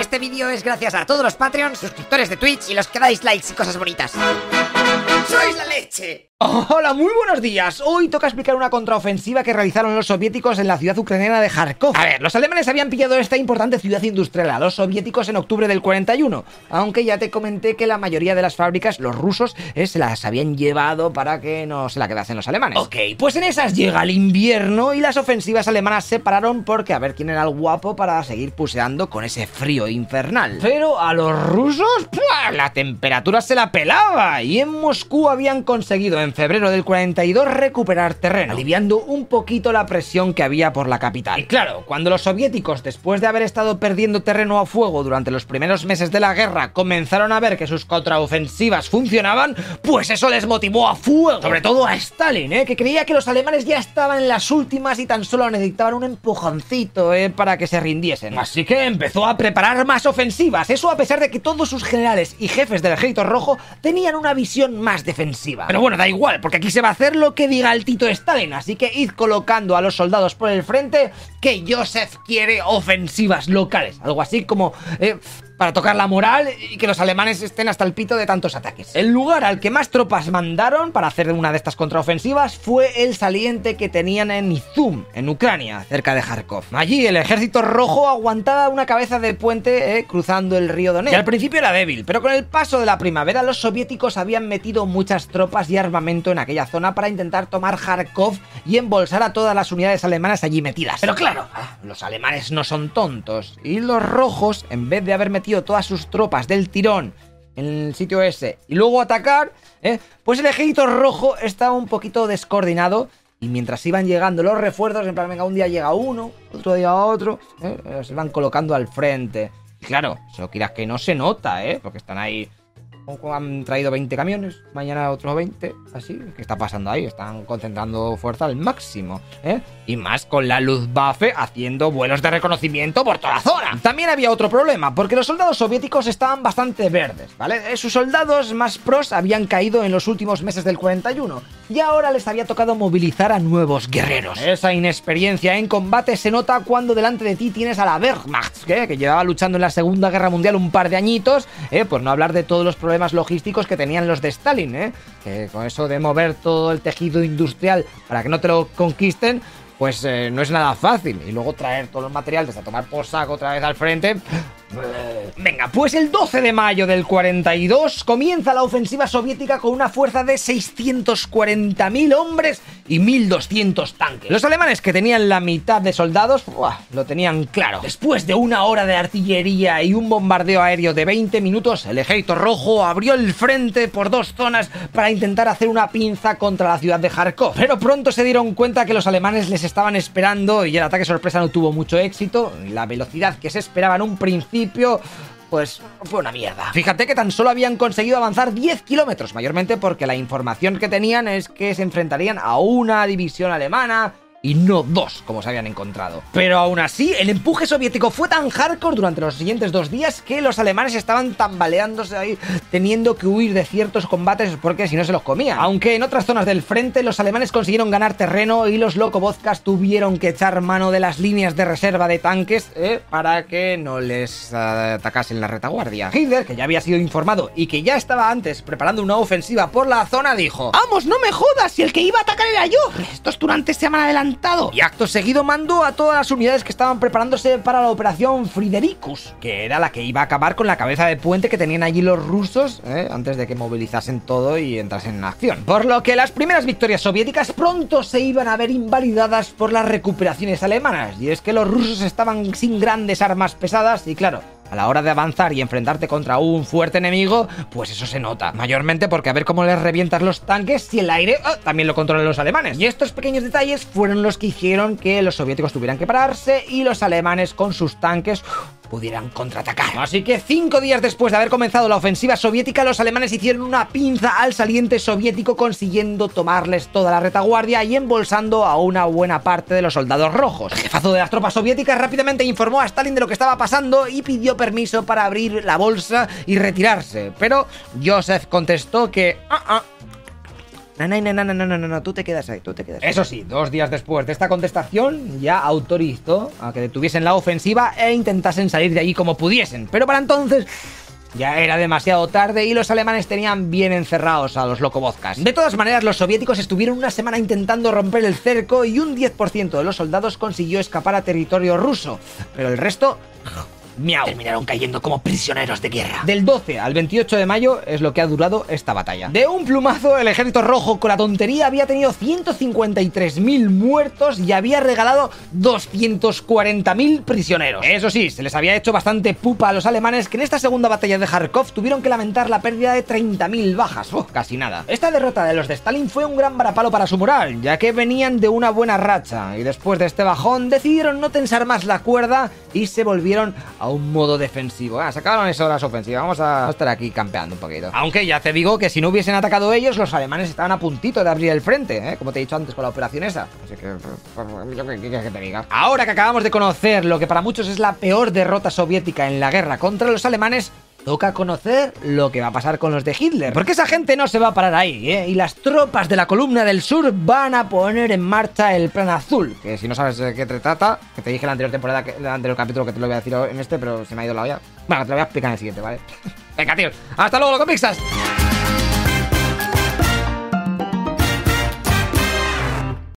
Este vídeo es gracias a todos los Patreons, suscriptores de Twitch y los que dais likes y cosas bonitas. ¡Sois la leche! Hola, muy buenos días. Hoy toca explicar una contraofensiva que realizaron los soviéticos en la ciudad ucraniana de Kharkov. A ver, los alemanes habían pillado esta importante ciudad industrial a los soviéticos en octubre del 41, aunque ya te comenté que la mayoría de las fábricas, los rusos, eh, se las habían llevado para que no se la quedasen los alemanes. Ok, pues en esas llega el invierno y las ofensivas alemanas se pararon porque a ver quién era el guapo para seguir puseando con ese frío infernal. Pero a los rusos, ¡pua! la temperatura se la pelaba y en Moscú habían conseguido en febrero del 42 recuperar terreno, aliviando un poquito la presión que había por la capital. Y claro, cuando los soviéticos, después de haber estado perdiendo terreno a fuego durante los primeros meses de la guerra, comenzaron a ver que sus contraofensivas funcionaban, pues eso les motivó a fuego. Sobre todo a Stalin, ¿eh? que creía que los alemanes ya estaban en las últimas y tan solo necesitaban un empujoncito ¿eh? para que se rindiesen. Así que empezó a preparar más ofensivas, eso a pesar de que todos sus generales y jefes del ejército rojo tenían una visión más defensiva. Pero bueno, da igual igual, porque aquí se va a hacer lo que diga el Tito Stalin, así que id colocando a los soldados por el frente que Joseph quiere ofensivas locales, algo así como... Eh, para tocar la moral y que los alemanes estén hasta el pito de tantos ataques. El lugar al que más tropas mandaron para hacer una de estas contraofensivas fue el saliente que tenían en Izum, en Ucrania, cerca de Kharkov. Allí el ejército rojo aguantaba una cabeza de puente eh, cruzando el río Donetsk. Y al principio era débil, pero con el paso de la primavera los soviéticos habían metido muchas tropas y armamento en aquella zona para intentar tomar Kharkov y embolsar a todas las unidades alemanas allí metidas. Pero claro, ah, los alemanes no son tontos y los rojos, en vez de haber metido todas sus tropas del tirón en el sitio ese y luego atacar, ¿eh? pues el ejército rojo estaba un poquito descoordinado y mientras iban llegando los refuerzos, en plan, venga, un día llega uno, otro día otro, ¿eh? se van colocando al frente. Y claro, eso quieras que no se nota, ¿eh? Porque están ahí han traído 20 camiones, mañana otros 20, así. ¿Qué está pasando ahí? Están concentrando fuerza al máximo, ¿eh? Y más con la Luftwaffe haciendo vuelos de reconocimiento por toda la zona. También había otro problema, porque los soldados soviéticos estaban bastante verdes, ¿vale? Sus soldados más pros habían caído en los últimos meses del 41 y ahora les había tocado movilizar a nuevos guerreros. Esa inexperiencia en combate se nota cuando delante de ti tienes a la Wehrmacht, ¿eh? que llevaba luchando en la Segunda Guerra Mundial un par de añitos, ¿eh? por no hablar de todos los problemas logísticos que tenían los de Stalin, ¿eh? Que con eso de mover todo el tejido industrial para que no te lo conquisten, pues eh, no es nada fácil. Y luego traer todos los materiales a tomar por saco otra vez al frente, Venga, pues el 12 de mayo del 42 comienza la ofensiva soviética con una fuerza de 640.000 hombres y 1.200 tanques. Los alemanes que tenían la mitad de soldados, lo tenían claro. Después de una hora de artillería y un bombardeo aéreo de 20 minutos, el ejército rojo abrió el frente por dos zonas para intentar hacer una pinza contra la ciudad de Kharkov. Pero pronto se dieron cuenta que los alemanes les estaban esperando y el ataque sorpresa no tuvo mucho éxito. La velocidad que se esperaba en un principio pues fue una mierda. Fíjate que tan solo habían conseguido avanzar 10 kilómetros, mayormente porque la información que tenían es que se enfrentarían a una división alemana y no dos, como se habían encontrado. Pero aún así, el empuje soviético fue tan hardcore durante los siguientes dos días que los alemanes estaban tambaleándose ahí, teniendo que huir de ciertos combates porque si no se los comían. Aunque en otras zonas del frente los alemanes consiguieron ganar terreno y los locovodkas tuvieron que echar mano de las líneas de reserva de tanques eh, para que no les atacasen la retaguardia. Hitler, que ya había sido informado y que ya estaba antes preparando una ofensiva por la zona, dijo: ¡Vamos, no me jodas! Si el que iba a atacar era yo. Estos turantes se llaman y acto seguido mandó a todas las unidades que estaban preparándose para la operación Fridericus, que era la que iba a acabar con la cabeza de puente que tenían allí los rusos ¿eh? antes de que movilizasen todo y entrasen en acción. Por lo que las primeras victorias soviéticas pronto se iban a ver invalidadas por las recuperaciones alemanas, y es que los rusos estaban sin grandes armas pesadas y claro, a la hora de avanzar y enfrentarte contra un fuerte enemigo, pues eso se nota. Mayormente porque a ver cómo les revientas los tanques si el aire oh, también lo controlan los alemanes. Y estos pequeños detalles fueron los que hicieron que los soviéticos tuvieran que pararse y los alemanes con sus tanques pudieran contraatacar. Así que cinco días después de haber comenzado la ofensiva soviética, los alemanes hicieron una pinza al saliente soviético consiguiendo tomarles toda la retaguardia y embolsando a una buena parte de los soldados rojos. El jefazo de las tropas soviéticas rápidamente informó a Stalin de lo que estaba pasando y pidió permiso para abrir la bolsa y retirarse. Pero Joseph contestó que... Ah, ah, No, no, no, no, no, no, no, tú te quedas ahí, tú te quedas ahí. Eso sí, dos días después de esta contestación, ya autorizó a que detuviesen la ofensiva e intentasen salir de allí como pudiesen. Pero para entonces ya era demasiado tarde y los alemanes tenían bien encerrados a los locobozcas. De todas maneras, los soviéticos estuvieron una semana intentando romper el cerco y un 10% de los soldados consiguió escapar a territorio ruso, pero el resto Miau. Terminaron cayendo como prisioneros de guerra. Del 12 al 28 de mayo es lo que ha durado esta batalla. De un plumazo, el ejército rojo con la tontería había tenido 153.000 muertos y había regalado 240.000 prisioneros. Eso sí, se les había hecho bastante pupa a los alemanes que en esta segunda batalla de Kharkov tuvieron que lamentar la pérdida de 30.000 bajas. Oh, casi nada. Esta derrota de los de Stalin fue un gran varapalo para su moral, ya que venían de una buena racha y después de este bajón decidieron no tensar más la cuerda y se volvieron a un modo defensivo. Ah, sacaron eso de las ofensivas. Vamos a estar aquí campeando un poquito. Aunque ya te digo que si no hubiesen atacado ellos, los alemanes estaban a puntito de abrir el frente, ¿eh? como te he dicho antes con la operación esa. Así que, ¿qué que te diga? Ahora que acabamos de conocer lo que para muchos es la peor derrota soviética en la guerra contra los alemanes, toca conocer lo que va a pasar con los de Hitler. Porque esa gente no se va a parar ahí, ¿eh? Y las tropas de la columna del sur van a poner en marcha el plan azul. Que si no sabes de qué te trata, que te dije en la anterior temporada, que, en el anterior capítulo que te lo voy a decir en este, pero se me ha ido la olla. Bueno, te lo voy a explicar en el siguiente, ¿vale? Venga, tío. Hasta luego, loco mixas.